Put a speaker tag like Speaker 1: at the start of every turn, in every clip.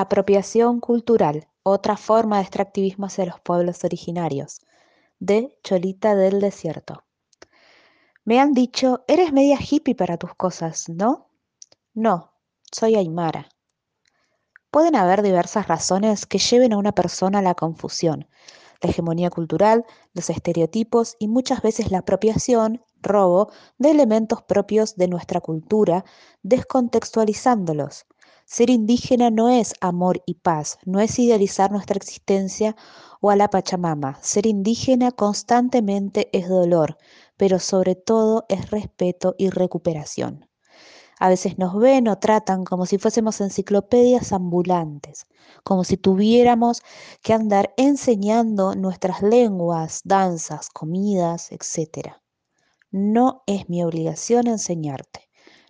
Speaker 1: Apropiación cultural, otra forma de extractivismo hacia los pueblos originarios, de Cholita del Desierto. Me han dicho, eres media hippie para tus cosas, ¿no? No, soy Aymara. Pueden haber diversas razones que lleven a una persona a la confusión, la hegemonía cultural, los estereotipos y muchas veces la apropiación, robo, de elementos propios de nuestra cultura, descontextualizándolos. Ser indígena no es amor y paz, no es idealizar nuestra existencia o a la Pachamama. Ser indígena constantemente es dolor, pero sobre todo es respeto y recuperación. A veces nos ven o tratan como si fuésemos enciclopedias ambulantes, como si tuviéramos que andar enseñando nuestras lenguas, danzas, comidas, etc. No es mi obligación enseñarte.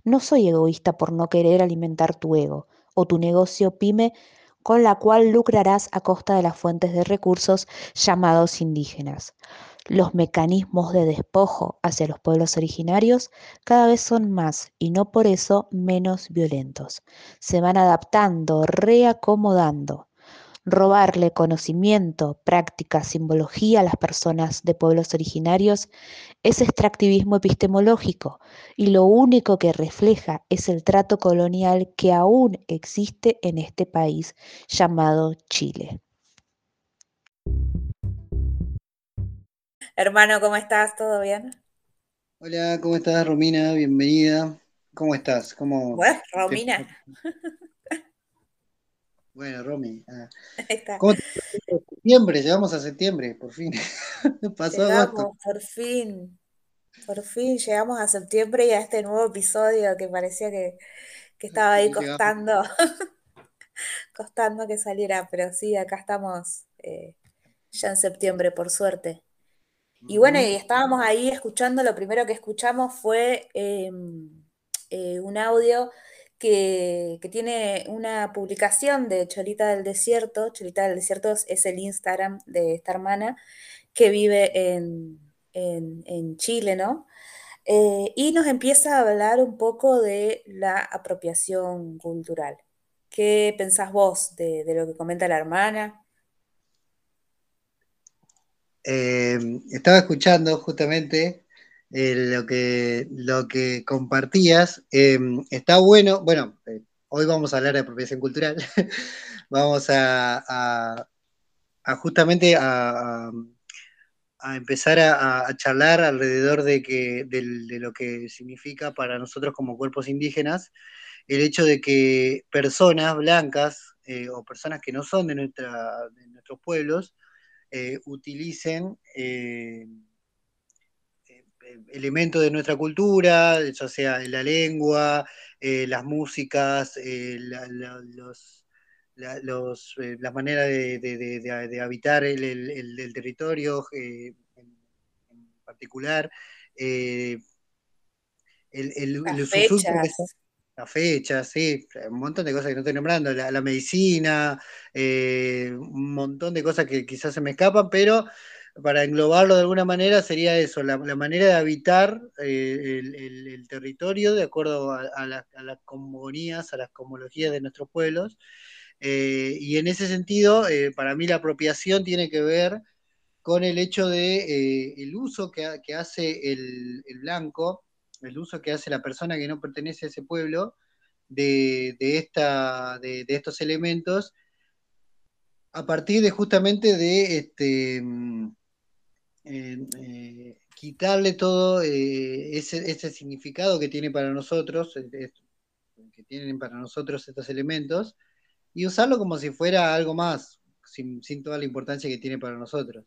Speaker 1: No soy egoísta por no querer alimentar tu ego o tu negocio pyme con la cual lucrarás a costa de las fuentes de recursos llamados indígenas. Los mecanismos de despojo hacia los pueblos originarios cada vez son más y no por eso menos violentos. Se van adaptando, reacomodando. Robarle conocimiento, práctica, simbología a las personas de pueblos originarios es extractivismo epistemológico y lo único que refleja es el trato colonial que aún existe en este país llamado Chile.
Speaker 2: Hermano, ¿cómo estás? ¿Todo bien?
Speaker 3: Hola, ¿cómo estás, Romina? Bienvenida. ¿Cómo estás? ¿Cómo
Speaker 2: bueno, Romina.
Speaker 3: Bueno, Romy. Ah. ¿Cómo te... Septiembre, llegamos a septiembre, por fin.
Speaker 2: Pasó llegamos, por fin. Por fin llegamos a septiembre y a este nuevo episodio que parecía que, estaba ahí costando, costando que saliera, pero sí, acá estamos eh, ya en septiembre, por suerte. Y bueno, y estábamos ahí escuchando, lo primero que escuchamos fue em, eh, un audio que, tiene una publicación de Cholita del Desierto. Cholita del Desierto es el Instagram de esta hermana que vive en, Chile, ¿no? Eh, y nos empieza a hablar un poco de la apropiación cultural. ¿Qué pensás vos de lo que comenta la hermana?
Speaker 3: Eh, estaba escuchando justamente eh, lo, que, lo que compartías. Eh, está bueno, bueno, hoy vamos a hablar de apropiación cultural. vamos a, justamente a, empezar a, charlar alrededor de, que, de, lo que significa para nosotros como cuerpos indígenas el hecho de que personas blancas o personas que no son de, nuestra, de nuestros pueblos, eh, utilicen eh, eh, elementos de nuestra cultura, ya sea la lengua, las músicas, las maneras de, habitar el, territorio en, particular, el, el, la fecha, sí, un montón de cosas que no estoy nombrando, la, medicina, eh, un montón de cosas que quizás se me escapan, pero para englobarlo de alguna manera sería eso, la, manera de habitar eh, el, territorio de acuerdo a, las comunías, a las cosmologías de nuestros pueblos. Eh, y en ese sentido, para mí la apropiación tiene que ver con el hecho de el uso que, hace el blanco el uso que hace la persona que no pertenece a ese pueblo de, esta, de, estos elementos a partir de justamente de este, mm, eh, quitarle todo eh, ese, significado que tiene para nosotros, eh, que tienen para nosotros estos elementos, y usarlo como si fuera algo más, sin, toda la importancia que tiene para nosotros.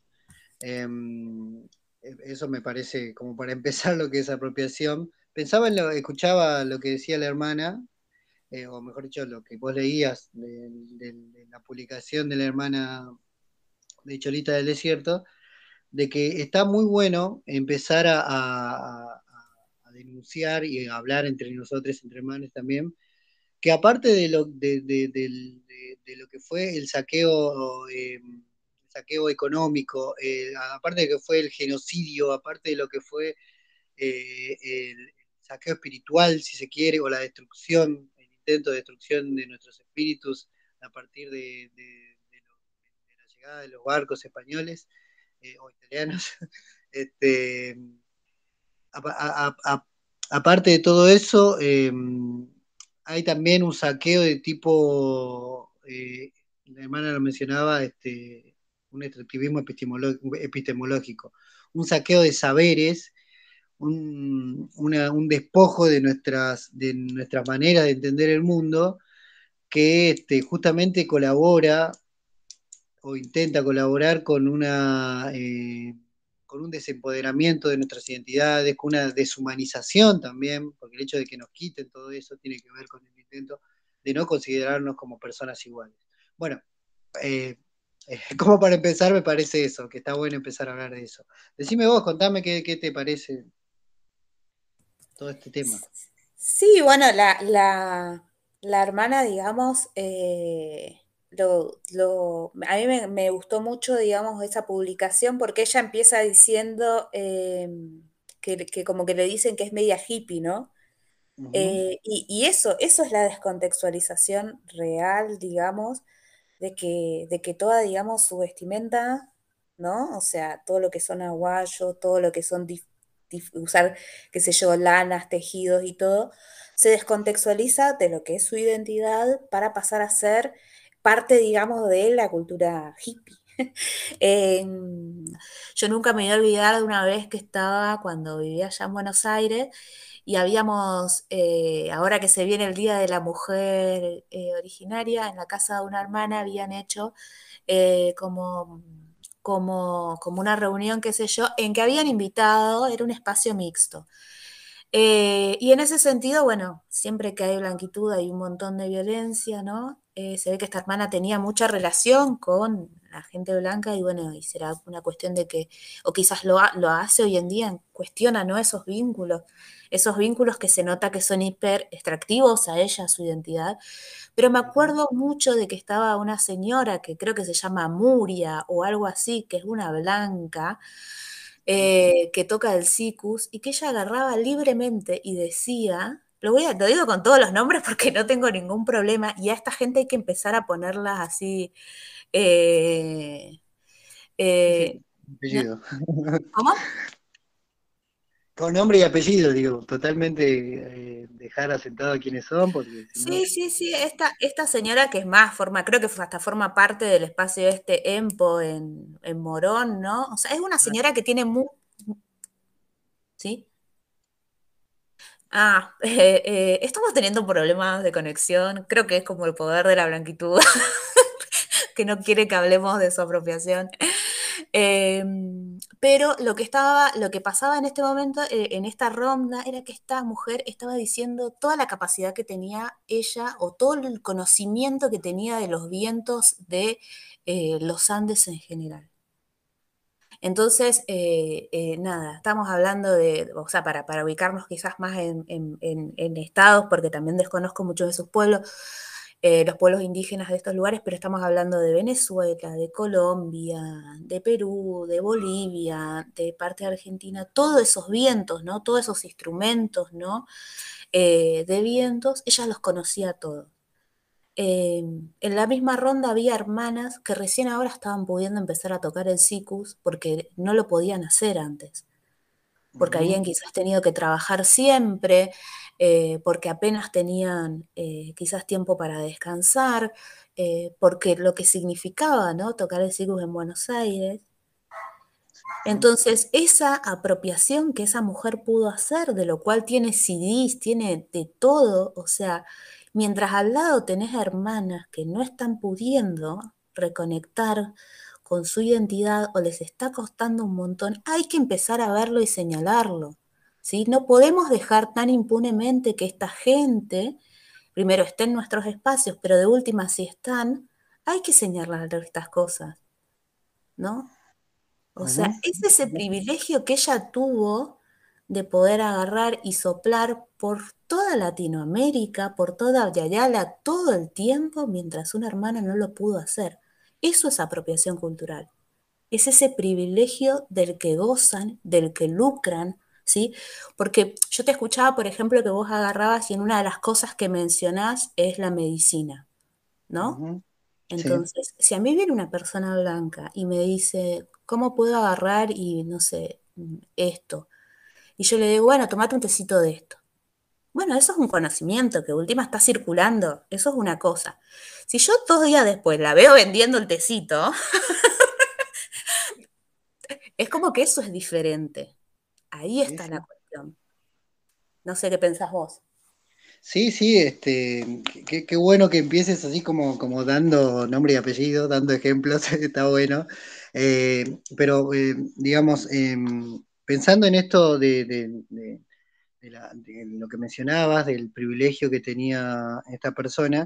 Speaker 3: Em, eso me parece como para empezar lo que es apropiación. Pensaba en lo, escuchaba lo que decía la hermana, o mejor dicho, lo que vos leías de, la publicación de la hermana de Cholita del Desierto, de que está muy bueno empezar a, denunciar y a hablar entre nosotros, entre hermanos también, que aparte de lo, de, lo que fue el saqueo eh, saqueo económico, eh, aparte de que fue el genocidio, aparte de lo que fue eh, el saqueo espiritual, si se quiere, o la destrucción, el intento de destrucción de nuestros espíritus a partir de, la llegada de los barcos españoles eh, o italianos. Este, aparte de todo eso, em, hay también un saqueo de tipo, eh, la hermana lo mencionaba, este, un extractivismo epistemológico, un saqueo de saberes un, despojo de nuestras, de nuestra manera de entender el mundo que este, justamente colabora o intenta colaborar con una eh, con un desempoderamiento de nuestras identidades, con una deshumanización también, porque el hecho de que nos quiten todo eso tiene que ver con el intento de no considerarnos como personas iguales. Bueno, eh, como para empezar me parece eso, que está bueno empezar a hablar de eso. Decime vos, contame qué, qué te parece todo este tema.
Speaker 2: Sí, bueno, la, hermana, digamos, eh, lo, a mí me, gustó mucho, digamos, esa publicación porque ella empieza diciendo em, que, como que le dicen que es media hippie, ¿no? Eh, y, y, eso, eso es la descontextualización real, digamos, de que, de que toda, digamos, su vestimenta, ¿no? O sea, todo lo que son aguayos, todo lo que son usar, qué sé yo, lanas, tejidos y todo, se descontextualiza de lo que es su identidad para pasar a ser parte, digamos, de la cultura hippie. yo nunca me voy a olvidar de una vez que estaba cuando vivía allá en Buenos Aires y habíamos, eh, ahora que se viene el Día de la Mujer eh, Originaria, en la casa de una hermana habían hecho eh, como como, como una reunión, qué sé yo, en que habían invitado, era un espacio mixto. Y en ese sentido, bueno, siempre que hay blanquitud hay un montón de violencia, ¿no? Eh, se ve que esta hermana tenía mucha relación con la gente blanca y bueno, y será una cuestión de que, o quizás lo, lo hace hoy en día, cuestiona, ¿no? Esos vínculos, esos vínculos que se nota que son hiper extractivos a ella, a su identidad, pero me acuerdo mucho de que estaba una señora que creo que se llama Muria o algo así, que es una blanca, eh, que toca el sicus y que ella agarraba libremente y decía, lo, voy a, lo digo con todos los nombres porque no tengo ningún problema, y a esta gente hay que empezar a ponerlas así. Eh,
Speaker 3: eh, ¿Cómo? Con nombre y apellido, digo, totalmente eh, dejar asentado quiénes son. Porque
Speaker 2: sí, sí, sí, esta, esta señora que es más, forma, creo que hasta forma parte del espacio este EMPO en, Morón, ¿no? O sea, es una señora que tiene muy... ¿Sí? Ah, eh, eh, estamos teniendo problemas de conexión, creo que es como el poder de la blanquitud, que no quiere que hablemos de su apropiación. Em, pero lo que estaba, lo que pasaba en este momento, eh, en esta ronda, era que esta mujer estaba diciendo toda la capacidad que tenía ella o todo el conocimiento que tenía de los vientos de los Andes en general. Entonces, eh, nada, estamos hablando de, o sea, para, para ubicarnos quizás más en, en estados, porque también desconozco muchos de sus pueblos, eh, los pueblos indígenas de estos lugares, pero estamos hablando de Venezuela, de Colombia, de Perú, de Bolivia, de parte de Argentina, todos esos vientos, ¿no? Todos esos instrumentos, ¿no? Eh, de vientos, ella los conocía todos. Em, en la misma ronda había hermanas que recién ahora estaban pudiendo empezar a tocar el sicus porque no lo podían hacer antes, porque habían quizás tenido que trabajar siempre, eh, porque apenas tenían eh, quizás tiempo para descansar, eh, porque lo que significaba ¿no? tocar el ciclo en Buenos Aires. Entonces, esa apropiación que esa mujer pudo hacer, de lo cual tiene CDs, tiene de todo, o sea, mientras al lado tenés hermanas que no están pudiendo reconectar con su identidad o les está costando un montón, hay que empezar a verlo y señalarlo. No podemos dejar tan impunemente que esta gente, primero, esté en nuestros espacios, pero de última, si están, hay que señalar estas cosas, ¿no? O sea, es ese privilegio que ella tuvo de poder agarrar y soplar por toda Latinoamérica, por toda Yayala, todo el tiempo, mientras una hermana no lo pudo hacer. Eso es apropiación cultural. Es ese privilegio del que gozan, del que lucran, ¿sí? Porque yo te escuchaba, por ejemplo, que vos agarrabas y en una de las cosas que mencionás es la medicina, ¿no? Entonces, si a mí viene una persona blanca y me dice, ¿cómo puedo agarrar y, no sé, esto? Y yo le digo, bueno, tomate un tecito de esto. Bueno, eso es un conocimiento que última está circulando, eso es una cosa. Si yo dos días después la veo vendiendo el tecito, es como que eso es diferente. Ahí está la cuestión. No sé qué pensás vos.
Speaker 3: Sí, sí, este, qué, bueno que empieces así como, como dando nombre y apellido, dando ejemplos, está bueno. Eh, pero, eh, digamos, em, pensando en esto de, lo que mencionabas, del privilegio que tenía esta persona,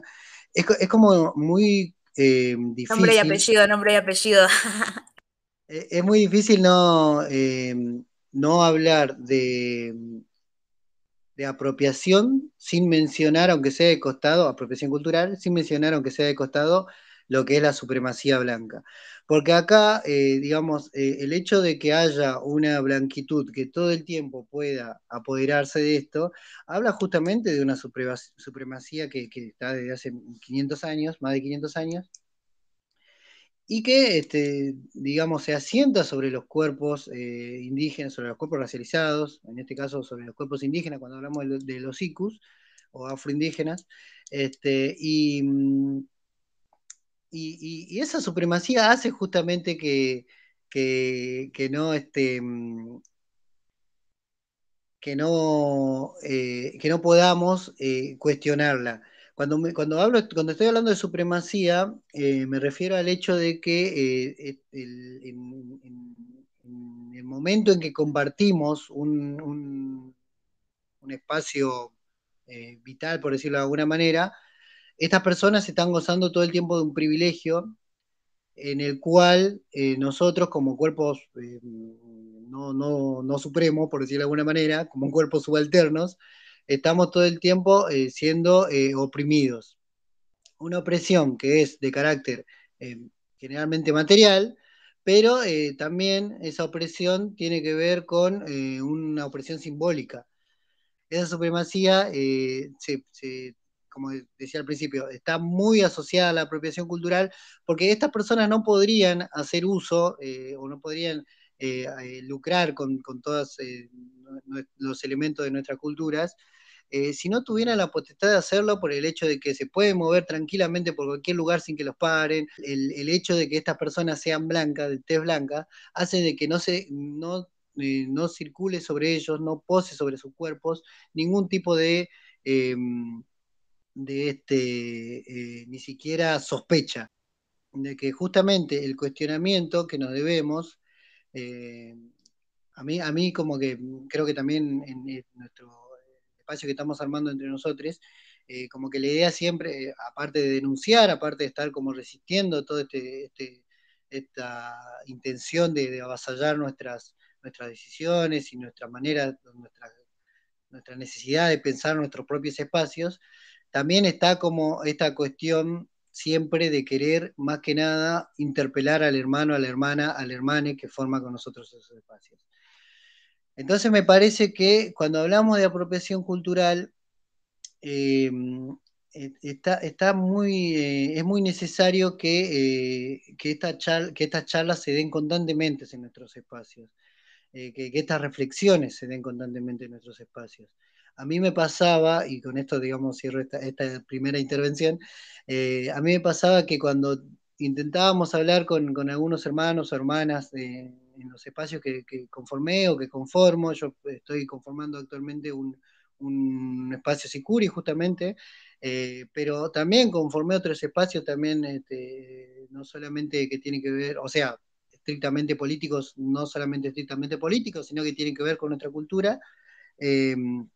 Speaker 3: es, como muy difícil. Eh,
Speaker 2: nombre y apellido, nombre y apellido.
Speaker 3: es muy difícil no, em, no hablar de de apropiación sin mencionar, aunque sea de costado, apropiación cultural, sin mencionar, aunque sea de costado, lo que es la supremacía blanca. Porque acá, eh, digamos, eh, el hecho de que haya una blanquitud que todo el tiempo pueda apoderarse de esto, habla justamente de una supremacía que, está desde hace 500 años, más de 500 años, y que, este, digamos, se asienta sobre los cuerpos eh, indígenas, sobre los cuerpos racializados, en este caso sobre los cuerpos indígenas, cuando hablamos de, los ICUS o afroindígenas, este, mm, y, esa supremacía hace justamente que, que, no, este, mm, que, no, eh, que no podamos eh, cuestionarla. Cuando, cuando, hablo, cuando estoy hablando de supremacía, eh, me refiero al hecho de que eh, en, el momento en que compartimos un, espacio eh, vital, por decirlo de alguna manera, estas personas están gozando todo el tiempo de un privilegio en el cual nosotros como cuerpos no, no, no supremos, por decirlo de alguna manera, como cuerpos subalternos, estamos todo el tiempo eh, siendo eh, oprimidos. Una opresión que es de carácter eh, generalmente material, pero también esa opresión tiene que ver con una opresión simbólica. Esa supremacía, como decía al principio, está muy asociada a la apropiación cultural, porque estas personas no podrían hacer uso o no podrían lucrar con, con todos los elementos de nuestras culturas eh, si no tuvieran la potestad de hacerlo por el hecho de que se pueden mover tranquilamente por cualquier lugar sin que los paren, el, hecho de que estas personas sean blancas, de tez blanca, hace de que no se, no, eh, no circule sobre ellos, no pose sobre sus cuerpos ningún tipo de, em, de este, eh, ni siquiera sospecha de que justamente el cuestionamiento que nos debemos, a, mí, a mí como que creo que también en nuestro espacio que estamos armando entre nosotros, eh, como que la idea siempre, eh, aparte de denunciar, aparte de estar como resistiendo toda este, este, esta intención de, avasallar nuestras, nuestras decisiones y nuestra manera, nuestra necesidad de pensar nuestros propios espacios, también está como esta cuestión siempre de querer más que nada interpelar al hermano, a la hermana, al hermane que forma con nosotros esos espacios. Entonces me parece que cuando hablamos de apropiación cultural, eh, eh, está, muy, eh, es muy necesario que, que, estas charlas se den constantemente en nuestros espacios, que, estas reflexiones se den constantemente en nuestros espacios. A mí me pasaba, y con esto digamos cierro esta, primera intervención, a mí me pasaba que cuando intentábamos hablar con, algunos hermanos o hermanas en los espacios que, conformé o que conformo. Yo estoy conformando actualmente un, espacio Sicuri justamente, eh, pero también conformé otros espacios también, este, no solamente que tienen que ver, o sea, estrictamente políticos, no solamente estrictamente políticos, sino que tienen que ver con nuestra cultura. Em,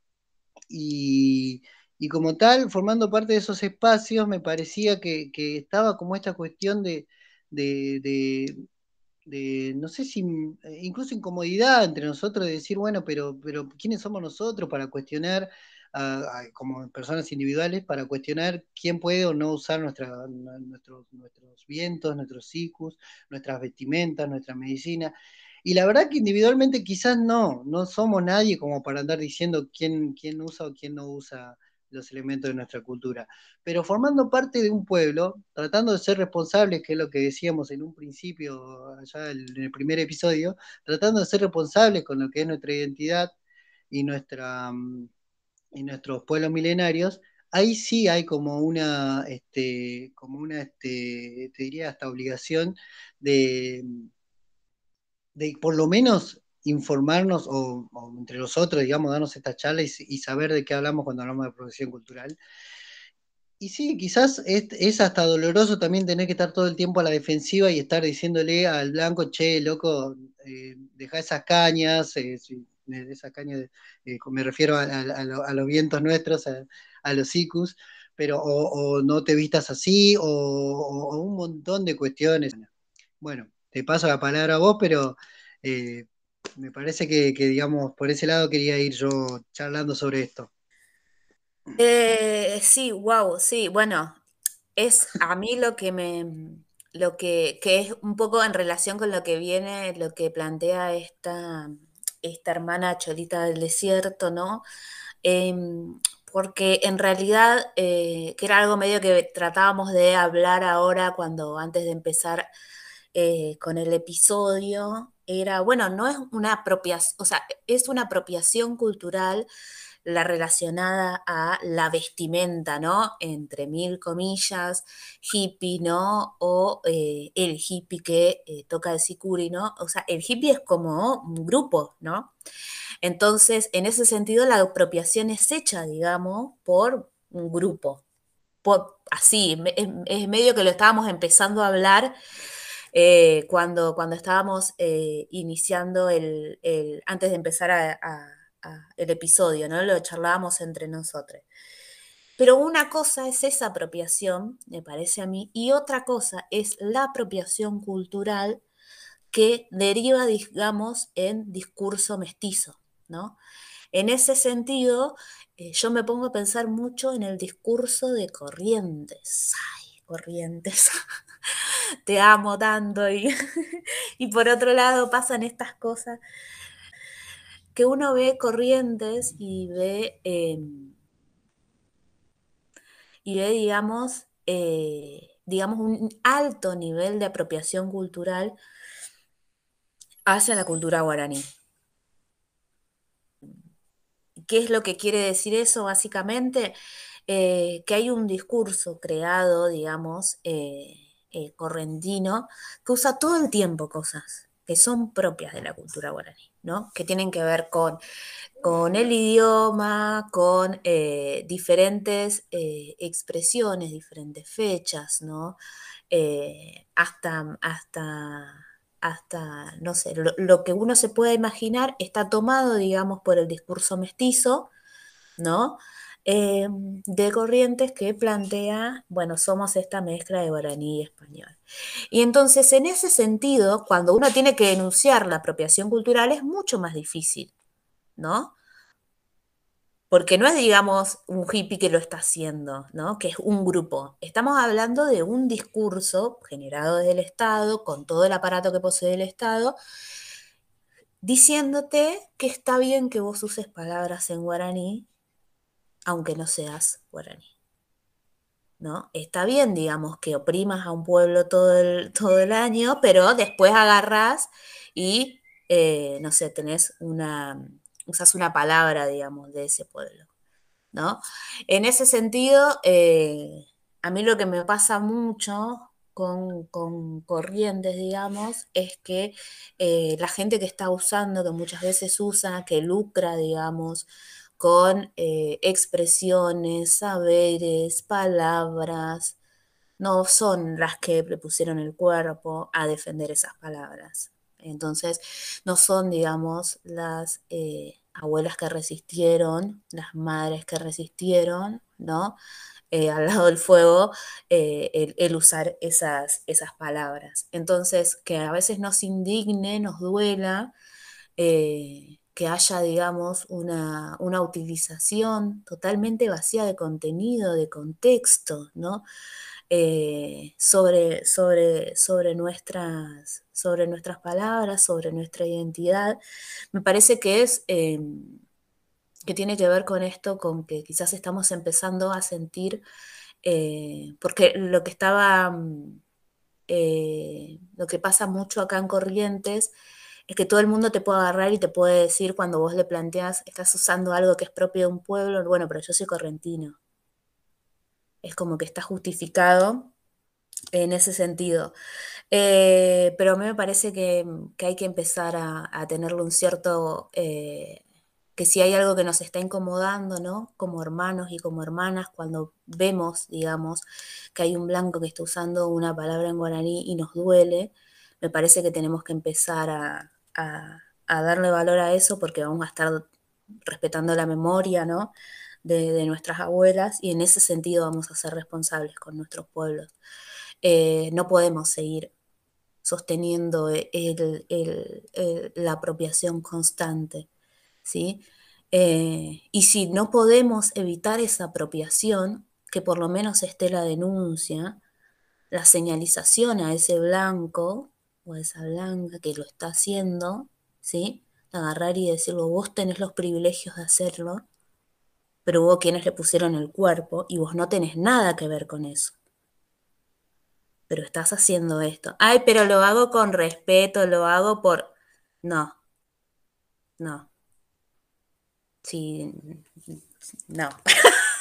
Speaker 3: y, como tal, formando parte de esos espacios, me parecía que, estaba como esta cuestión de, no sé si eh, incluso incomodidad entre nosotros de decir, bueno, pero, pero ¿quiénes somos nosotros para cuestionar, como personas individuales, para cuestionar quién puede o no usar nuestra, nuestros, nuestros vientos, nuestros cicus, nuestras vestimentas, nuestra medicina? Y la verdad que individualmente quizás no, no somos nadie como para andar diciendo quién, quién usa o quién no usa los elementos de nuestra cultura. Pero formando parte de un pueblo, tratando de ser responsables, que es lo que decíamos en un principio, allá en el primer episodio, tratando de ser responsables con lo que es nuestra identidad y, nuestra, mm, y nuestros pueblos milenarios, ahí sí hay como una, este, como una, este, te diría, hasta obligación de, de por lo menos informarnos o, entre nosotros, digamos, darnos esta charla y, saber de qué hablamos cuando hablamos de producción cultural. Y sí, quizás es, hasta doloroso también tener que estar todo el tiempo a la defensiva y estar diciéndole al blanco, che, loco, eh, deja esas cañas, eh, esas cañas, eh, me refiero a, los vientos nuestros, a, los icus, pero o, no te vistas así, o, un montón de cuestiones. Bueno, te paso la palabra a vos, pero eh, me parece que, digamos, por ese lado quería ir yo charlando sobre esto.
Speaker 2: Eh, sí, wow, sí, bueno, es a mí lo que me, lo que, es un poco en relación con lo que viene, lo que plantea esta, esta hermana Cholita del Desierto, ¿no? Em, porque en realidad, eh, que era algo medio que tratábamos de hablar ahora cuando antes de empezar eh, con el episodio, era, bueno, no es una apropiación, o sea, es una apropiación cultural la relacionada a la vestimenta, ¿no? Entre mil comillas, hippie, ¿no? O eh, el hippie que eh, toca el sicuri, ¿no? O sea, el hippie es como un grupo, ¿no? Entonces, en ese sentido, la apropiación es hecha, digamos, por un grupo. Por, así, es medio que lo estábamos empezando a hablar eh, cuando, cuando estábamos eh, iniciando el, antes de empezar el episodio, ¿no? Lo charlábamos entre nosotros. Pero una cosa es esa apropiación, me parece a mí, y otra cosa es la apropiación cultural que deriva, digamos, en discurso mestizo, ¿no? En ese sentido, eh, yo me pongo a pensar mucho en el discurso de Corrientes. Ay, Corrientes. te amo tanto y, y por otro lado pasan estas cosas que uno ve corrientes y ve, em, y ve digamos, eh, digamos, un alto nivel de apropiación cultural hacia la cultura guaraní. ¿Qué es lo que quiere decir eso básicamente? Eh, que hay un discurso creado, digamos, eh, eh, correntino, que usa todo el tiempo cosas que son propias de la cultura guaraní, ¿no? Que tienen que ver con, con el idioma, con eh, diferentes eh, expresiones, diferentes fechas, ¿no? hasta, hasta, hasta, no sé, lo, lo, que uno se pueda imaginar está tomado, digamos, por el discurso mestizo, ¿no? Em, de Corrientes que plantea, bueno, somos esta mezcla de guaraní y español. Y entonces, en ese sentido, cuando uno tiene que denunciar la apropiación cultural, es mucho más difícil, ¿no? Porque no es, digamos, un hippie que lo está haciendo, ¿no? Que es un grupo. Estamos hablando de un discurso generado desde el Estado, con todo el aparato que posee el Estado, diciéndote que está bien que vos uses palabras en guaraní aunque no seas guaraní. ¿No? Está bien, digamos, que oprimas a un pueblo todo el, todo el año, pero después agarras y, eh, no sé, tenés una, usas una palabra, digamos, de ese pueblo, ¿no? En ese sentido, eh, a mí lo que me pasa mucho con, corrientes, digamos, es que eh, la gente que está usando, que muchas veces usa, que lucra, digamos, con eh, expresiones, saberes, palabras, no son las que prepusieron el cuerpo a defender esas palabras. Entonces, no son, digamos, las eh, abuelas que resistieron, las madres que resistieron, ¿no? Eh, al lado del fuego, el, usar esas, esas palabras. Entonces, que a veces nos indigne, nos duela, que haya, digamos, una, utilización totalmente vacía de contenido, de contexto, ¿no? Eh, sobre, sobre, sobre, nuestras, sobre nuestras palabras, sobre nuestra identidad, me parece que es, em, que tiene que ver con esto, con que quizás estamos empezando a sentir, eh, porque lo que estaba, mm, eh, lo que pasa mucho acá en Corrientes, es que todo el mundo te puede agarrar y te puede decir cuando vos le planteas, estás usando algo que es propio de un pueblo, bueno, pero yo soy correntino. Es como que está justificado en ese sentido. Eh, pero a mí me parece que, hay que empezar a, tenerle un cierto, eh, que si hay algo que nos está incomodando, ¿no? Como hermanos y como hermanas, cuando vemos, digamos, que hay un blanco que está usando una palabra en guaraní y nos duele, me parece que tenemos que empezar a, darle valor a eso porque vamos a estar respetando la memoria, ¿no? De, nuestras abuelas y en ese sentido vamos a ser responsables con nuestros pueblos. Eh, no podemos seguir sosteniendo la apropiación constante, ¿sí? Eh, y si no podemos evitar esa apropiación, que por lo menos esté la denuncia, la señalización a ese blanco esa blanca que lo está haciendo, ¿sí? Agarrar y decirlo, vos tenés los privilegios de hacerlo, pero hubo quienes le pusieron el cuerpo y vos no tenés nada que ver con eso pero estás haciendo esto. Ay, pero lo hago con respeto, lo hago por... No, no. Sí, no.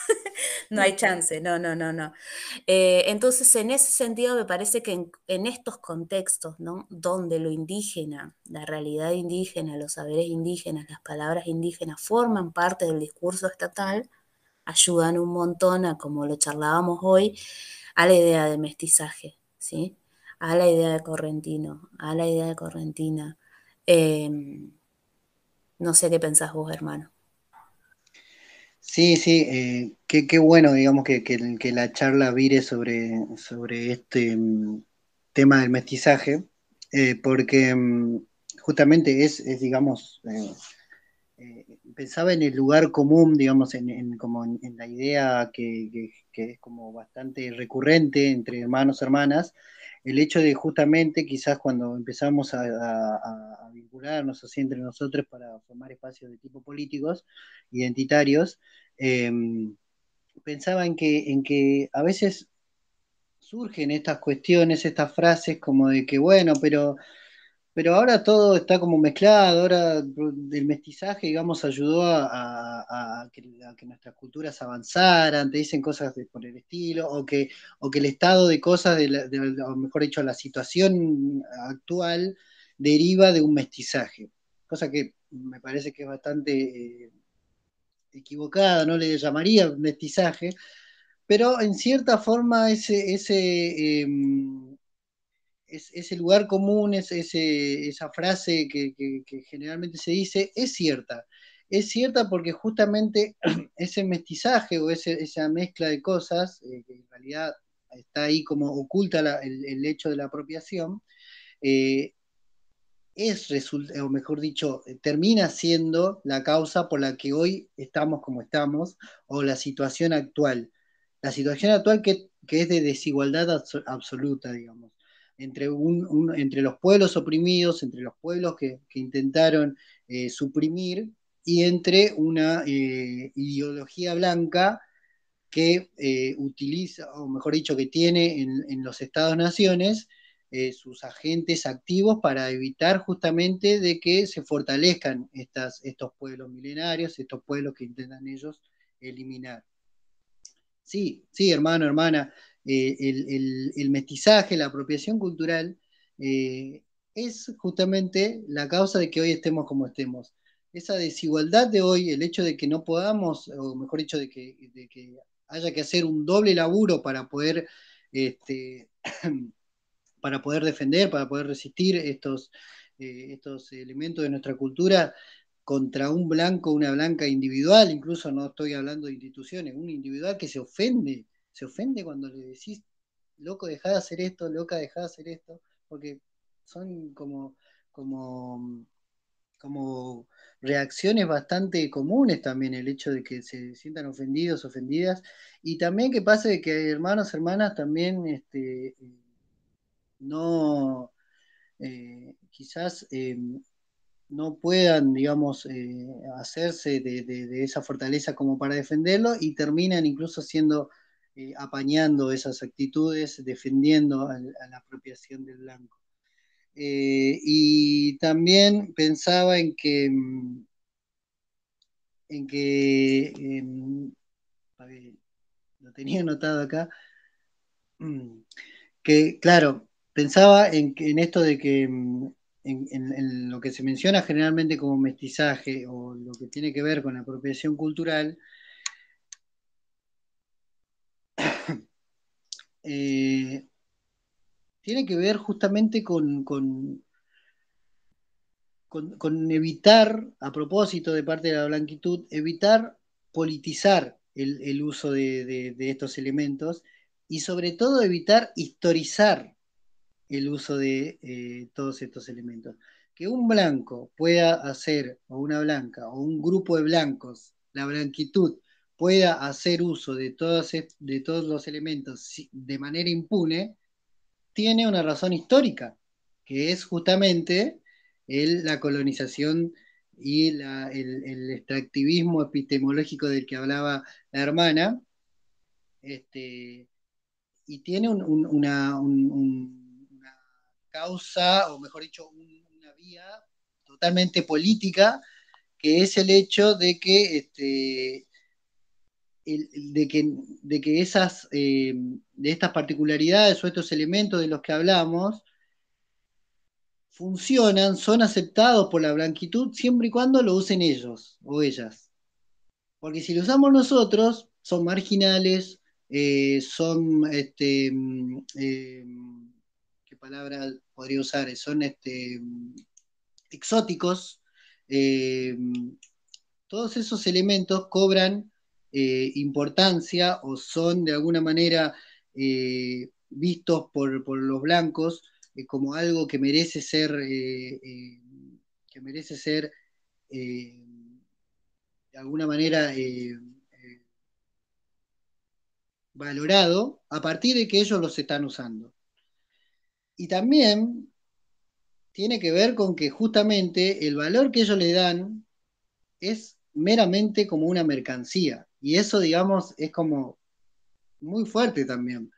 Speaker 2: no hay chance, no, no, no, no. Eh, entonces, en ese sentido, me parece que en, estos contextos, ¿no? Donde lo indígena, la realidad indígena, los saberes indígenas, las palabras indígenas forman parte del discurso estatal, ayudan un montón a, como lo charlábamos hoy, a la idea de mestizaje, ¿sí? A la idea de correntino, a la idea de correntina. Em, no sé qué pensás vos, hermano.
Speaker 3: Sí, sí, eh, qué, bueno, digamos, que, que, la charla vire sobre, sobre este mm, tema del mestizaje, eh, porque mm, justamente es, digamos, eh, pensaba en el lugar común, digamos, en, como en, la idea que, es como bastante recurrente entre hermanos, hermanas, el hecho de justamente quizás cuando empezamos a, vincularnos así entre nosotros para formar espacios de tipo políticos, identitarios, em, pensaba en que, en que a veces surgen estas cuestiones, estas frases como de que, bueno, pero pero ahora todo está como mezclado, ahora el mestizaje, digamos, ayudó a, que, nuestras culturas avanzaran, te dicen cosas por el estilo, o que, o que el estado de cosas, o mejor dicho, la situación actual deriva de un mestizaje, cosa que me parece que es bastante eh, equivocada, no le llamaría mestizaje, pero en cierta forma ese... ese em, ese lugar común, esa frase que, generalmente se dice, es cierta. Es cierta porque justamente ese mestizaje o esa mezcla de cosas, eh, que en realidad está ahí como oculta el, hecho de la apropiación, eh, es, o mejor dicho, termina siendo la causa por la que hoy estamos como estamos, o la situación actual. La situación actual que, que es de desigualdad absoluta, digamos entre, los pueblos oprimidos, entre los pueblos que, intentaron eh, suprimir y entre una eh, ideología blanca que eh, utiliza, o mejor dicho, que tiene en, los estados-naciones sus agentes activos para evitar justamente de que se fortalezcan estos pueblos milenarios, estos pueblos que intentan ellos eliminar. Sí, sí, hermano, hermana, eh, el, mestizaje, la apropiación cultural, eh, es justamente la causa de que hoy estemos como estemos. Esa desigualdad de hoy, el hecho de que no podamos, o mejor dicho, de que, haya que hacer un doble laburo para poder, este, para poder defender, para poder resistir estos, eh, estos elementos de nuestra cultura contra un blanco, una blanca individual, incluso no estoy hablando de instituciones, un individual que se ofende se ofende cuando le decís, loco, deja de hacer esto, loca, deja de hacer esto, porque son como, como, como reacciones bastante comunes también, el hecho de que se sientan ofendidos, ofendidas, y también que pase que hermanos, hermanas también este, no, eh, quizás em, no puedan, digamos, eh, hacerse de, esa fortaleza como para defenderlo y terminan incluso siendo, eh, apañando esas actitudes, defendiendo a, la apropiación del blanco. Eh, y también pensaba en que, mm, en que, em, lo tenía anotado acá, mm, que claro, pensaba en, en esto de que mm, en, lo que se menciona generalmente como mestizaje o lo que tiene que ver con la apropiación cultural, eh, tiene que ver justamente con, con, evitar, a propósito de parte de la blanquitud, evitar politizar el, uso de, estos elementos y sobre todo evitar historizar el uso de eh, todos estos elementos. Que un blanco pueda hacer, o una blanca, o un grupo de blancos, la blanquitud, pueda hacer uso de todos, de todos los elementos de manera impune, tiene una razón histórica, que es justamente la colonización y el, extractivismo epistemológico del que hablaba la hermana, este, y tiene una, causa, o mejor dicho, una vía totalmente política, que es el hecho de que, este, de que, de que esas, eh, de estas particularidades o estos elementos de los que hablamos funcionan, son aceptados por la blanquitud siempre y cuando lo usen ellos o ellas. Porque si lo usamos nosotros, son marginales, eh, son este, mm, eh, palabra podría usar? Son este, exóticos. Eh, todos esos elementos cobran eh, importancia o son de alguna manera eh, vistos por, los blancos como algo que merece ser, que merece ser de alguna manera valorado a partir de que ellos los están usando. Y también tiene que ver con que justamente el valor que ellos le dan es meramente como una mercancía. Y eso, digamos, es como muy fuerte también.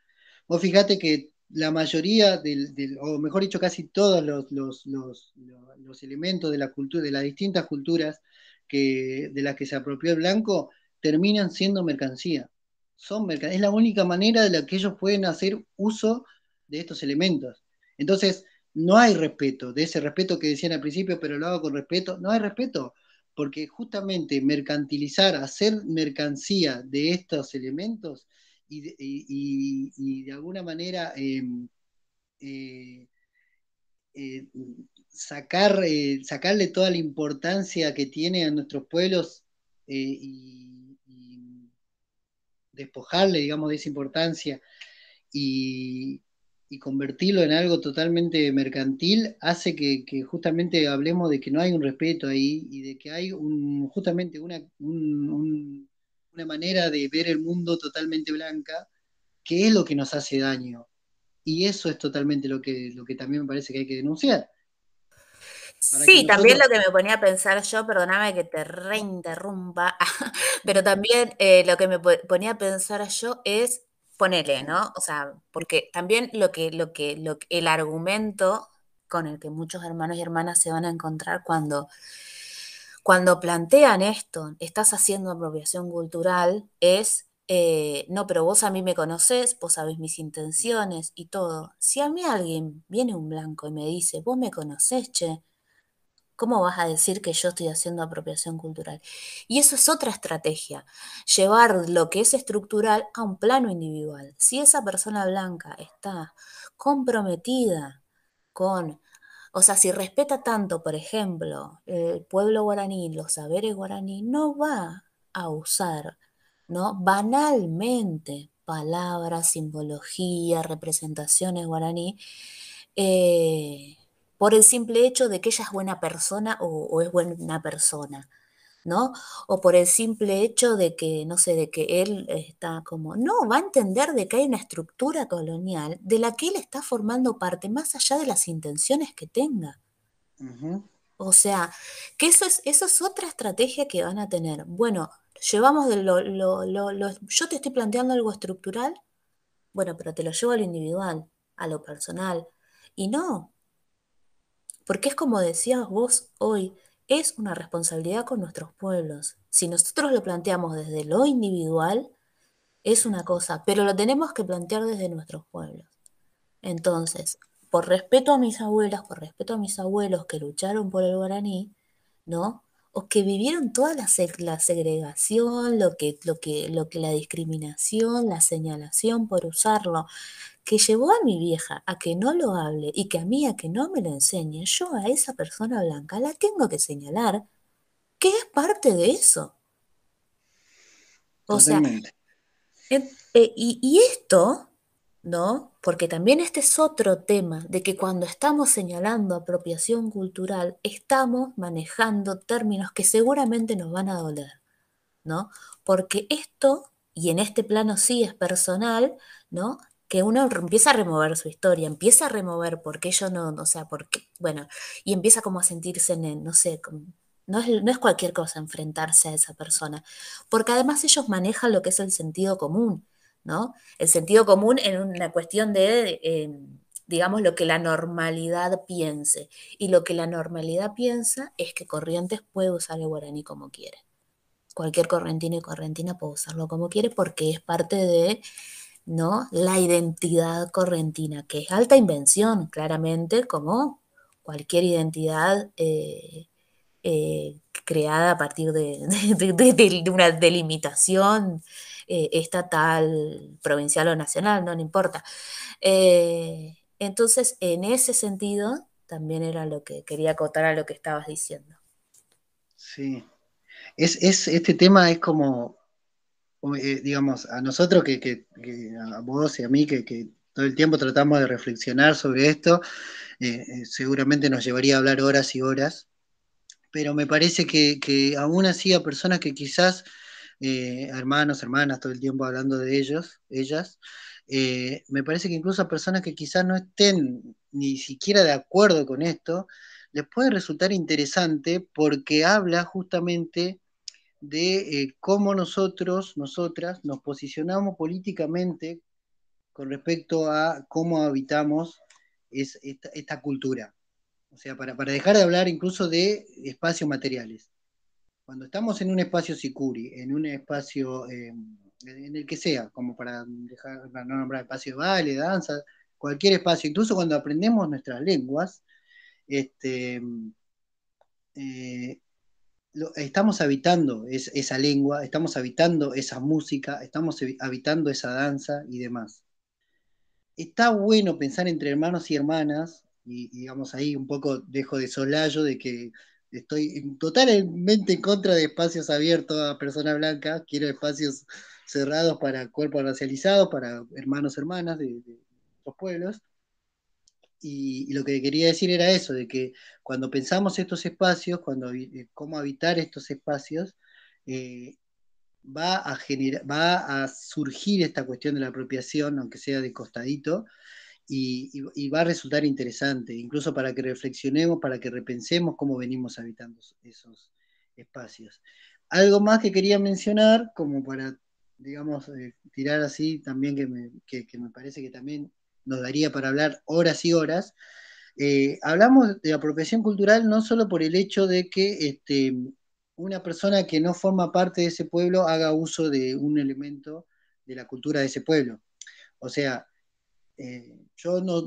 Speaker 3: Vos fíjate que la mayoría, del, o mejor dicho, casi todos los, los, elementos de la cultura, de las distintas culturas que, de las que se apropió el blanco, terminan siendo mercancía. Son mercancía. Es la única manera de la que ellos pueden hacer uso de estos elementos. Entonces, no hay respeto, de ese respeto que decían al principio, pero lo hago con respeto, no hay respeto, porque justamente mercantilizar, hacer mercancía de estos elementos y de, alguna manera em, eh, eh, sacar, eh, sacarle toda la importancia que tiene a nuestros pueblos y, y despojarle, digamos, de esa importancia y, y convertirlo en algo totalmente mercantil hace que, justamente hablemos de que no hay un respeto ahí y de que hay un, justamente una, una manera de ver el mundo totalmente blanca, que es lo que nos hace daño. Y eso es totalmente lo que, lo que también me parece que hay que denunciar.
Speaker 2: Sí, también lo que me ponía a pensar yo, perdóname que te reinterrumpa, pero también eh, lo que me ponía a pensar yo es Ponele, ¿no? O sea, porque también lo que, lo que, lo el argumento con el que muchos hermanos y hermanas se van a encontrar cuando, cuando plantean esto, estás haciendo apropiación cultural, es, eh, no, pero vos a mí me conocés, vos sabés mis intenciones y todo. Si a mí alguien viene un blanco y me dice, vos me conocés, che, ¿Cómo vas a decir que yo estoy haciendo apropiación cultural? Y eso es otra estrategia, llevar lo que es estructural a un plano individual. Si esa persona blanca está comprometida con, o sea, si respeta tanto, por ejemplo, el pueblo guaraní, los saberes guaraní, no va a usar, ¿no? Banalmente palabras, simbología, representaciones guaraní. Eh, por el simple hecho de que ella es buena persona o, es buena persona, ¿no? O por el simple hecho de que, no sé, de que él está como, no, va a entender de que hay una estructura colonial de la que él está formando parte, más allá de las intenciones que tenga. O sea, que eso es, eso es otra estrategia que van a tener. Bueno, llevamos de lo, yo te estoy planteando algo estructural, bueno, pero te lo llevo a lo individual, a lo personal. Y no, porque es como decías vos hoy, es una responsabilidad con nuestros pueblos. Si nosotros lo planteamos desde lo individual, es una cosa, pero lo tenemos que plantear desde nuestros pueblos. Entonces, por respeto a mis abuelas, por respeto a mis abuelos que lucharon por el guaraní, ¿no? O que vivieron toda la, segregación, lo que, lo, que, lo que la discriminación, la señalación por usarlo, que llevó a mi vieja a que no lo hable y que a mí a que no me lo enseñe, yo a esa persona blanca la tengo que señalar que es parte de eso. O sea, eh, y, y esto, ¿no? Porque también este es otro tema de que cuando estamos señalando apropiación cultural, estamos manejando términos que seguramente nos van a doler, ¿no? Porque esto, y en este plano sí es personal, ¿no? que uno empieza a remover su historia, empieza a remover por qué yo no, o sea, por qué, bueno, y empieza como a sentirse en, no sé, no es, no es cualquier cosa enfrentarse a esa persona, porque además ellos manejan lo que es el sentido común, ¿no? El sentido común en una cuestión de, em, digamos, lo que la normalidad piense. Y lo que la normalidad piensa es que Corrientes puede usar el guaraní como quiere. Cualquier correntino y correntina puede usarlo como quiere porque es parte de ¿no? La identidad correntina, que es alta invención, claramente, como cualquier identidad eh, eh, creada a partir de, una delimitación eh, estatal, provincial o nacional, no, importa. entonces, en ese sentido, también era lo que quería acotar a lo que estabas diciendo.
Speaker 3: Sí. Es, es, este tema es como eh, digamos, a nosotros que, a vos y a mí, que, todo el tiempo tratamos de reflexionar sobre esto, eh, eh, seguramente nos llevaría a hablar horas y horas, pero me parece que, aún así a personas que quizás, hermanos, hermanas, todo el tiempo hablando de ellos, ellas, me parece que incluso a personas que quizás no estén ni siquiera de acuerdo con esto, les puede resultar interesante porque habla justamente de eh, cómo nosotros, nosotras, nos posicionamos políticamente con respecto a cómo habitamos esta, cultura. O sea, para, dejar de hablar incluso de espacios materiales. Cuando estamos en un espacio sicuri, en un espacio em, en el que sea, como para dejar, no nombrar espacio de baile, danza, cualquier espacio, incluso cuando aprendemos nuestras lenguas, este, eh, estamos habitando esa lengua, estamos habitando esa música, estamos habitando esa danza y demás. Está bueno pensar entre hermanos y hermanas, y digamos ahí un poco dejo de solayo de que estoy totalmente en contra de espacios abiertos a personas blancas, quiero espacios cerrados para cuerpos racializados, para hermanos, hermanas de, de los pueblos. Y, lo que quería decir era eso, de que cuando pensamos estos espacios, cuando eh, cómo habitar estos espacios, eh, va a surgir esta cuestión de la apropiación, aunque sea de costadito, y, va a resultar interesante, incluso para que reflexionemos, para que repensemos cómo venimos habitando esos espacios. Algo más que quería mencionar, como para, digamos, eh, tirar así también, que que me parece que también nos daría para hablar horas y horas. Eh, hablamos de apropiación cultural no solo por el hecho de que este, una persona que no forma parte de ese pueblo haga uso de un elemento de la cultura de ese pueblo. O sea, eh, yo no,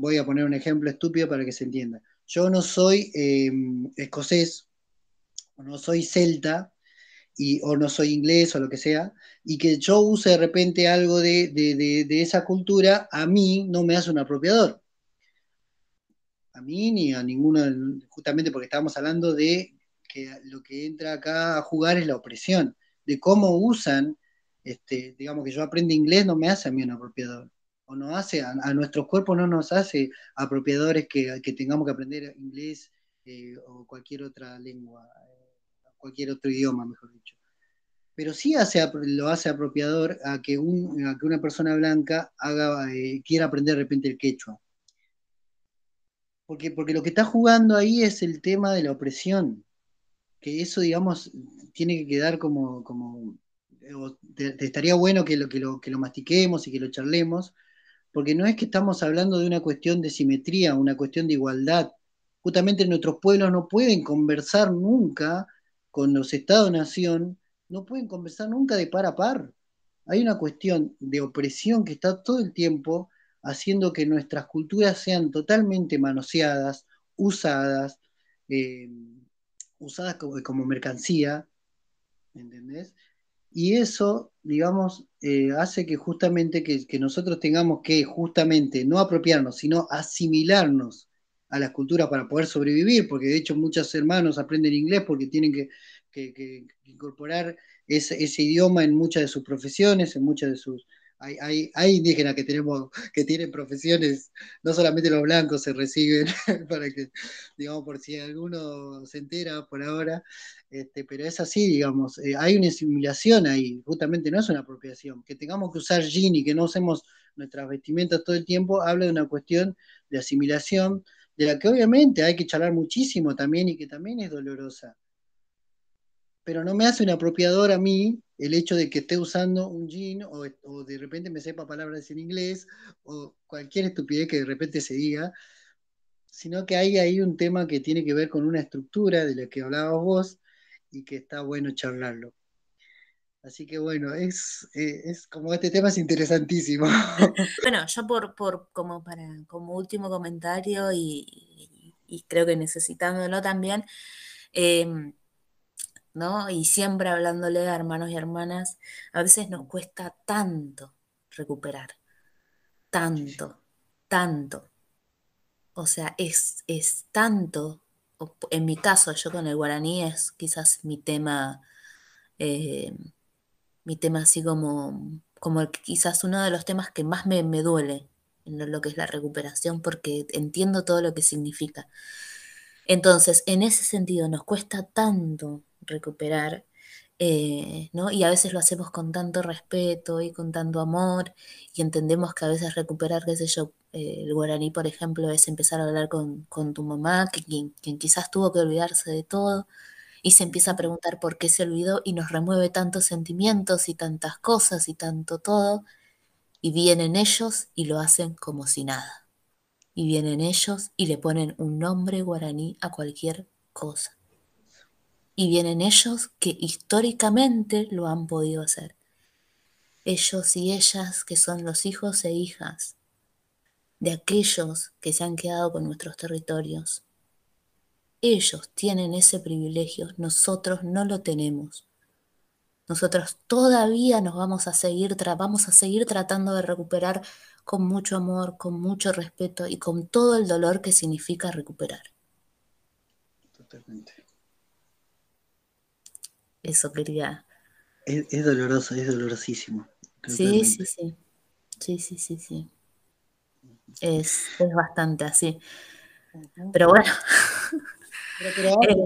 Speaker 3: voy a poner un ejemplo estúpido para que se entienda. Yo no soy em, escocés, o no soy celta, o no soy inglés o lo que sea, y que yo use de repente algo de, esa cultura, a mí no me hace un apropiador. A mí ni a ninguno, justamente porque estábamos hablando de que lo que entra acá a jugar es la opresión, de cómo usan, este, digamos que yo aprendo inglés, no me hace a mí un apropiador. O hace, a, nuestros cuerpos no nos hace apropiadores que, tengamos que aprender inglés eh, o cualquier otra lengua cualquier otro idioma, mejor dicho. Pero sí hace, lo hace apropiador a que, una persona blanca haga, eh, quiera aprender de repente el quechua. porque, porque lo que está jugando ahí es el tema de la opresión, que eso, digamos, tiene que quedar como, como te, estaría bueno que lo, que, lo, que lo mastiquemos y que lo charlemos, porque no es que estamos hablando de una cuestión de simetría, una cuestión de igualdad. Justamente nuestros pueblos no pueden conversar nunca con los estados-nación, no pueden conversar nunca de par a par. Hay una cuestión de opresión que está todo el tiempo haciendo que nuestras culturas sean totalmente manoseadas, usadas, eh, usadas como, como mercancía, ¿entendés? Y eso, digamos, eh, hace que justamente que, nosotros tengamos que justamente no apropiarnos, sino asimilarnos a las culturas para poder sobrevivir, porque de hecho muchos hermanos aprenden inglés porque tienen que, incorporar ese, idioma en muchas de sus profesiones, en muchas de sus... Hay, hay, indígenas que tenemos que tienen profesiones, no solamente los blancos se reciben, para que, digamos, por si alguno se entera por ahora, este, pero es así, digamos, eh, hay una asimilación ahí, justamente no es una apropiación. Que tengamos que usar jean y que no usemos nuestras vestimentas todo el tiempo, habla de una cuestión de asimilación, de la que obviamente hay que charlar muchísimo también y que también es dolorosa. Pero no me hace un apropiador a mí el hecho de que esté usando un jean o, o de repente me sepa palabras en inglés o cualquier estupidez que de repente se diga, sino que hay ahí un tema que tiene que ver con una estructura de la que hablabas vos, y que está bueno charlarlo. Así que bueno, es, eh, es como este tema es interesantísimo.
Speaker 2: Bueno, yo por, por como para como último comentario y, y, creo que necesitándolo también, em, ¿no? Y siempre hablándole a hermanos y hermanas, a veces nos cuesta tanto recuperar, tanto, tanto. O sea, es, es tanto en mi caso, yo con el guaraní es quizás mi tema, eh, mi tema así como, como quizás uno de los temas que más me, duele en lo que es la recuperación, porque entiendo todo lo que significa. Entonces, en ese sentido, nos cuesta tanto recuperar, eh, ¿no? Y a veces lo hacemos con tanto respeto y con tanto amor, y entendemos que a veces recuperar, qué sé yo, eh, el guaraní, por ejemplo, es empezar a hablar con, tu mamá, que, quien, quizás tuvo que olvidarse de todo, y se empieza a preguntar por qué se olvidó y nos remueve tantos sentimientos y tantas cosas y tanto todo, y vienen ellos y lo hacen como si nada. Y vienen ellos y le ponen un nombre guaraní a cualquier cosa. Y vienen ellos que históricamente lo han podido hacer. Ellos y ellas que son los hijos e hijas de aquellos que se han quedado con nuestros territorios. Ellos tienen ese privilegio, nosotros no lo tenemos. Nosotros todavía nos vamos a seguir, vamos a seguir tratando de recuperar con mucho amor, con mucho respeto y con todo el dolor que significa recuperar. Totalmente. Eso quería.
Speaker 3: Es, doloroso, es dolorosísimo.
Speaker 2: Sí, sí, sí. Sí, sí, sí, sí es, bastante así. Pero bueno.
Speaker 3: Eh,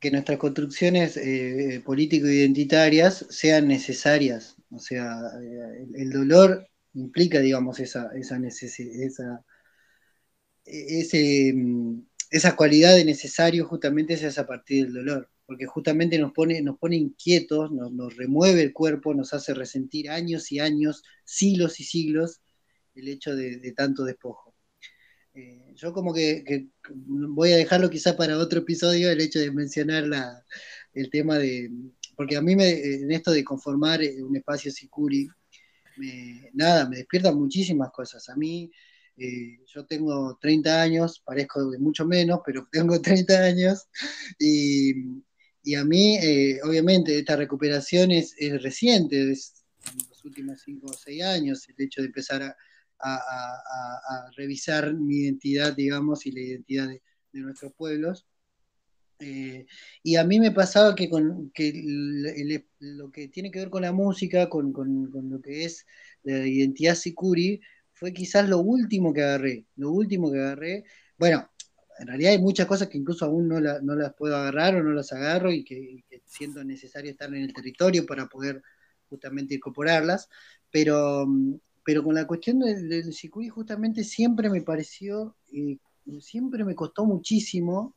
Speaker 3: que nuestras construcciones eh, político-identitarias sean necesarias. O sea, eh, el, dolor implica, digamos, esa, esa necesidad, esa, mm, esa cualidad de necesario justamente es a partir del dolor, porque justamente nos pone, nos pone inquietos, nos, remueve el cuerpo, nos hace resentir años y años, siglos y siglos, el hecho de, tanto despojo. Eh, yo como que, voy a dejarlo quizá para otro episodio, el hecho de mencionar la, el tema de, porque a mí me, en esto de conformar un espacio Sicuri, nada, me despiertan muchísimas cosas. A mí, eh, yo tengo 30 años, parezco de mucho menos, pero tengo 30 años, y, a mí, eh, obviamente, esta recuperación es, reciente, es en los últimos 5 o 6 años, el hecho de empezar a, a, revisar mi identidad, digamos, y la identidad de, nuestros pueblos. Eh, y a mí me pasaba que, con, lo que tiene que ver con la música, con, lo que es la identidad sicuri, fue quizás lo último que agarré. Lo último que agarré. Bueno, en realidad hay muchas cosas que incluso aún no, las puedo agarrar o no las agarro y que, que, siento necesario estar en el territorio para poder justamente incorporarlas, pero pero con la cuestión del, del justamente siempre me pareció eh, siempre me costó muchísimo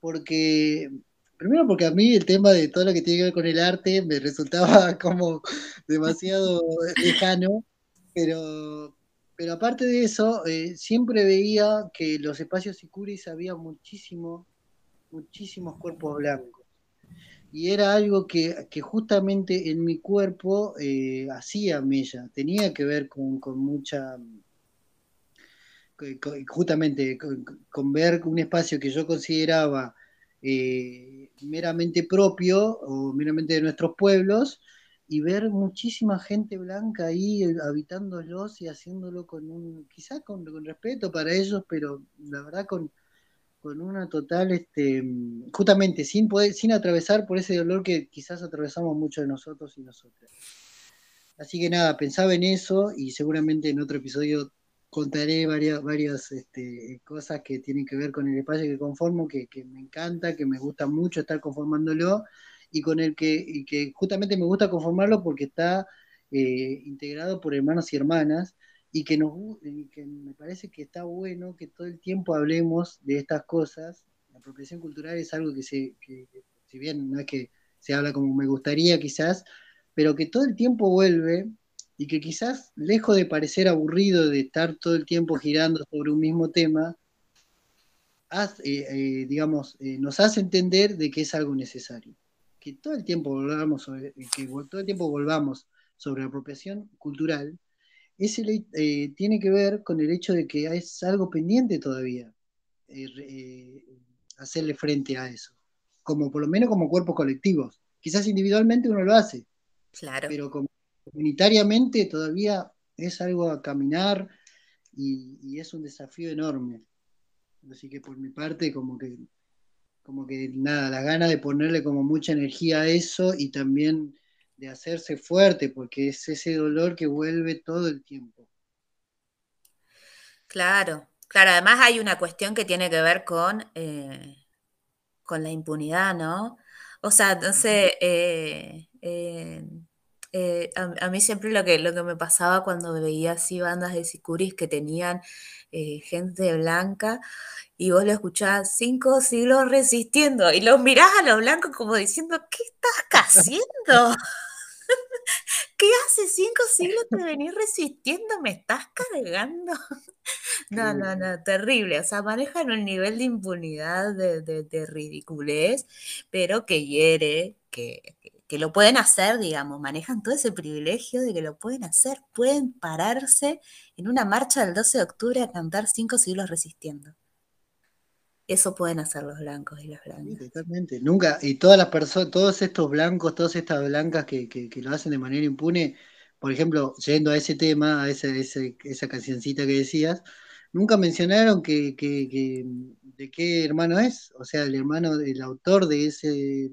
Speaker 3: porque, primero porque a mí el tema de todo lo que tiene que ver con el arte me resultaba como demasiado lejano, pero, pero aparte de eso, eh, siempre veía que los espacios sicuris había muchísimo, muchísimos cuerpos blancos. Y era algo que, justamente en mi cuerpo eh, hacía mella, tenía que ver con, mucha, justamente con, ver un espacio que yo consideraba eh, meramente propio o meramente de nuestros pueblos, y ver muchísima gente blanca ahí eh, habitándolos y haciéndolo con un, quizás con, respeto para ellos, pero la verdad con, con una total, este, justamente sin poder, sin atravesar por ese dolor que quizás atravesamos muchos de nosotros y nosotras. Así que nada, pensaba en eso y seguramente en otro episodio contaré varias, varias este, cosas que tienen que ver con el espacio que conformo, que me encanta, que me gusta mucho estar conformándolo y con el que, que justamente me gusta conformarlo porque está eh, integrado por hermanos y hermanas y que, nos, que me parece que está bueno que todo el tiempo hablemos de estas cosas. La apropiación cultural es algo que, se, que, si bien no es que se habla como me gustaría quizás, pero que todo el tiempo vuelve y que quizás, lejos de parecer aburrido de estar todo el tiempo girando sobre un mismo tema, eh, eh, digamos, nos hace entender de que es algo necesario que todo el tiempo volvamos sobre, que todo el tiempo volvamos sobre la apropiación cultural, ese, eh, tiene que ver con el hecho de que es algo pendiente todavía eh, eh, hacerle frente a eso, como por lo menos como cuerpos colectivos. Quizás individualmente uno lo hace,
Speaker 2: claro.
Speaker 3: pero comunitariamente todavía es algo a caminar y, y es un desafío enorme. Así que por mi parte, como que como que nada, la gana de ponerle como mucha energía a eso y también de hacerse fuerte, porque es ese dolor que vuelve todo el tiempo.
Speaker 2: Claro, claro, además hay una cuestión que tiene que ver con, eh, con la impunidad, ¿no? O sea, entonces, eh, eh, a, mí siempre lo que, lo que me pasaba cuando veía así bandas de sicuris que tenían gente blanca, y vos lo escuchás cinco siglos resistiendo y lo mirás a lo blanco como diciendo, ¿qué estás haciendo? ¿Qué hace cinco siglos de venir resistiendo? ¿Me estás cargando? No, no, no, terrible. O sea, manejan un nivel de impunidad, de, de, ridiculez, pero que hiere, que, que, lo pueden hacer, digamos, manejan todo ese privilegio de que lo pueden hacer, pueden pararse en una marcha del 12 de octubre a cantar cinco siglos resistiendo. Eso pueden hacer los blancos y las blancas.
Speaker 3: Sí, totalmente. Nunca, y todas las personas, todos estos blancos, todas estas blancas que, lo hacen de manera impune, por ejemplo, yendo a ese tema, a ese, esa cancioncita que decías, nunca mencionaron que, de qué hermano es, o sea, el hermano, el autor de ese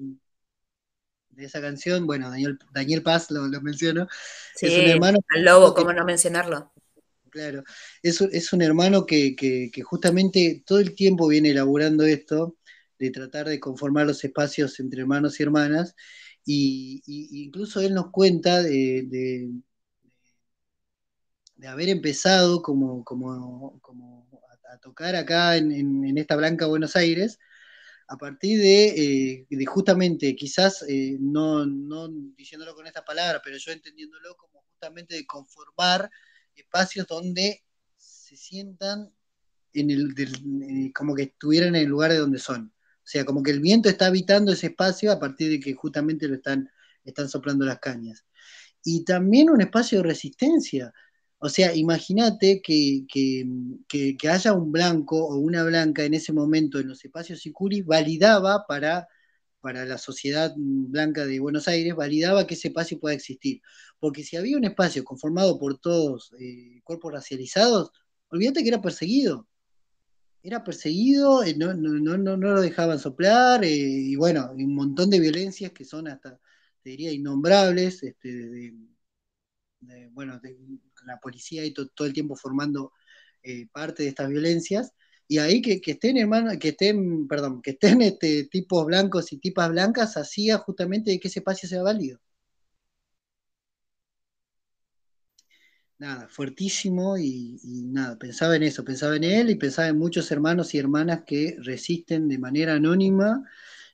Speaker 3: de esa canción, bueno, Daniel, Daniel Paz lo, lo menciono,
Speaker 2: sí, es un hermano. Al lobo, ¿cómo no mencionarlo?
Speaker 3: Claro, es, es un hermano que, justamente todo el tiempo viene elaborando esto, de tratar de conformar los espacios entre hermanos y hermanas, y, incluso él nos cuenta de, de, haber empezado como, como, a, tocar acá en, esta Blanca Buenos Aires, a partir de, eh, justamente, quizás eh, no, diciéndolo con esta palabra, pero yo entendiéndolo como justamente de conformar espacios donde se sientan en el, eh, como que estuvieran en el lugar de donde son. O sea, como que el viento está habitando ese espacio a partir de que justamente lo están soplando las cañas. Y también un espacio de resistencia. O sea, imagínate que, que, haya un blanco o una blanca en ese momento en los espacios Sicuri validaba para para la sociedad blanca de Buenos Aires validaba que ese espacio pueda existir. Porque si había un espacio conformado por todos eh, cuerpos racializados, olvídate que era perseguido. Era perseguido, eh, no, no, no, no, lo dejaban soplar, eh, y bueno, un montón de violencias que son hasta, te diría, innombrables, este, de, bueno, la policía y todo el tiempo formando parte de estas violencias y ahí que, estén hermanos, que estén, perdón, que estén este, tipos blancos y tipas blancas hacía justamente de que ese espacio sea válido. nada, fuertísimo y, nada, pensaba en eso, pensaba en él y pensaba en muchos hermanos y hermanas que resisten de manera anónima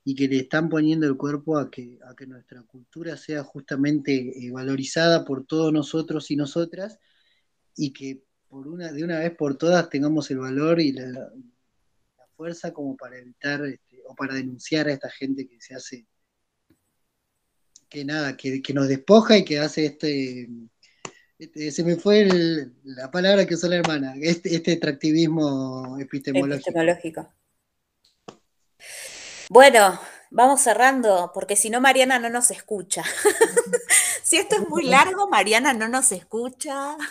Speaker 3: y que le están poniendo el cuerpo a que, a que nuestra cultura sea justamente eh, valorizada por todos nosotros y nosotras y que por una, de una vez por todas tengamos el valor y la, fuerza como para evitar este, o para denunciar a esta gente que se hace, que nada, que, que nos despoja y que hace este este, se me fue la palabra que usó la hermana, este, este extractivismo epistemológico.
Speaker 2: Bueno, vamos cerrando, porque si no Mariana no nos escucha. si esto es muy largo, Mariana no nos escucha.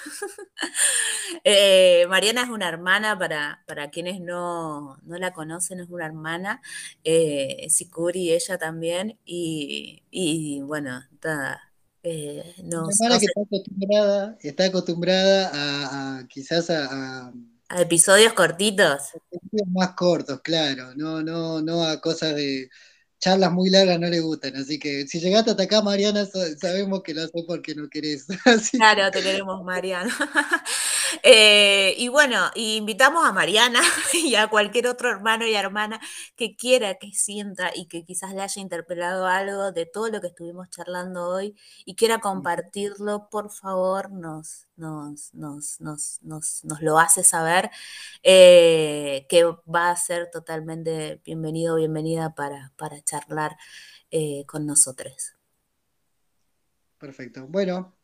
Speaker 2: Eh, Mariana es una hermana, para, para quienes no, la conocen, es una hermana. Eh, Sikuri, ella también. Y, y bueno, está
Speaker 3: eh, no, que está acostumbrada, está acostumbrada a, quizás a,
Speaker 2: a, episodios cortitos.
Speaker 3: Episodios más cortos, claro, no, no, no a cosas de charlas muy largas no le gustan, así que si llegaste hasta acá, Mariana, sabemos que lo haces porque no querés.
Speaker 2: claro, te queremos, Mariana. Eh, y bueno, invitamos a Mariana y a cualquier otro hermano y hermana que quiera, que sienta y que quizás le haya interpelado algo de todo lo que estuvimos charlando hoy y quiera compartirlo, por favor, nos, nos, nos, nos, nos lo hace saber, eh, que va a ser totalmente bienvenido bienvenida para, para charlar eh, con nosotros.
Speaker 3: Perfecto. Bueno,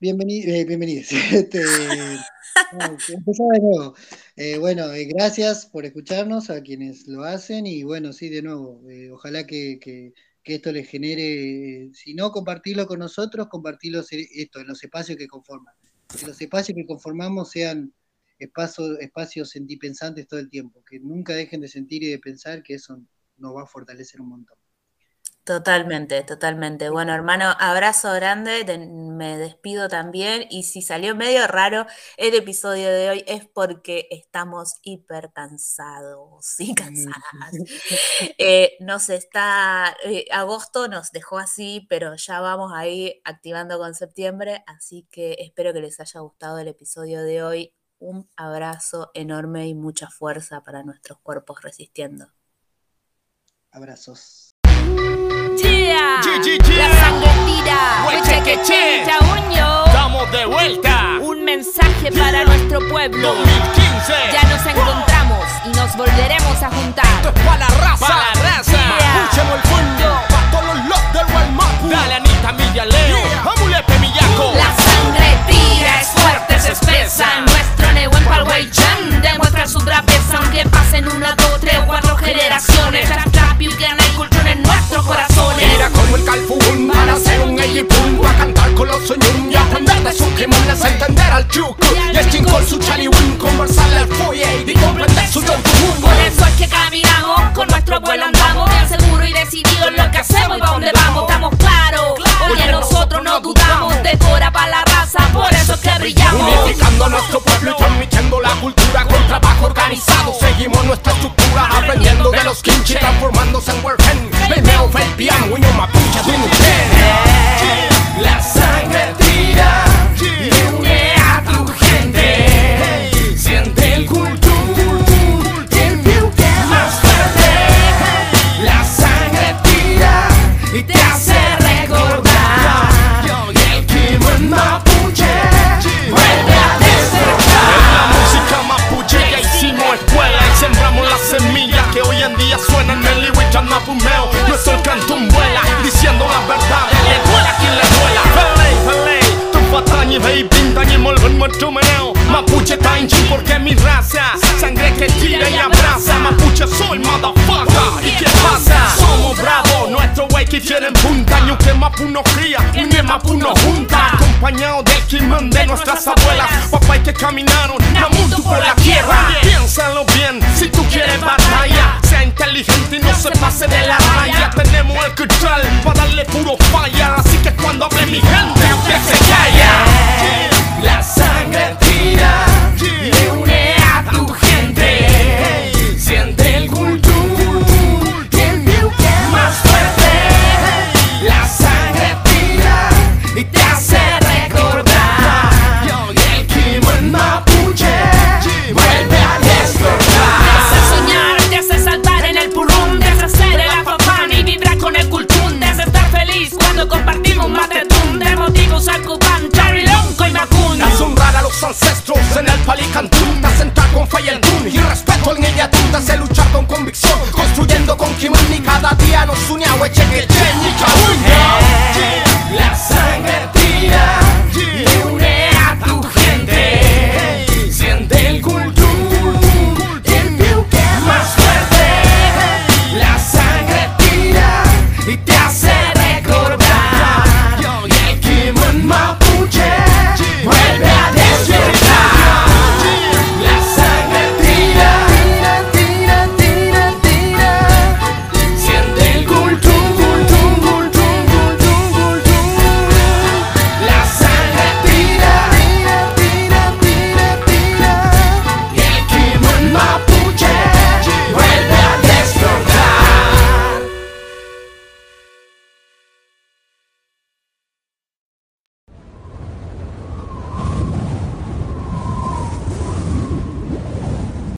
Speaker 3: bienvenidos. Eh, bienvenidos. Este, de nuevo. bueno, gracias por escucharnos a quienes lo hacen y bueno, sí, de nuevo, ojalá que que esto les genere, si no compartirlo con nosotros, compartirlo esto, en los espacios que conforman. Que los espacios que conformamos sean espacios, espacios sentipensantes todo el tiempo, que nunca dejen de sentir y de pensar que eso nos va a fortalecer un montón.
Speaker 2: Totalmente, totalmente. Bueno, hermano, abrazo grande, me despido también y si salió medio raro el episodio de hoy es porque estamos hiper cansados y cansadas. Eh, nos está, eh, agosto nos dejó así, pero ya vamos ahí activando con septiembre, así que espero que les haya gustado el episodio de hoy. Un abrazo enorme y mucha fuerza para nuestros cuerpos resistiendo.
Speaker 3: Abrazos.
Speaker 4: Yeah. La sangre tira. Eche que che.
Speaker 5: Estamos de vuelta.
Speaker 4: Un mensaje para nuestro pueblo.
Speaker 5: 2015.
Speaker 4: Ya nos encontramos y nos volveremos a juntar.
Speaker 5: Esto es para la raza.
Speaker 4: Para la raza.
Speaker 5: Escuchemos el fondo. Para todos los locos del Guaymapu. Dale Anita Millaleo. Yeah. Amulepe Millaco.
Speaker 4: La sangre tira, expresa. Nuestro Nehuen en Chan demuestra su trapeza. Aunque pasen una, dos, tres cuatro generaciones. Trap y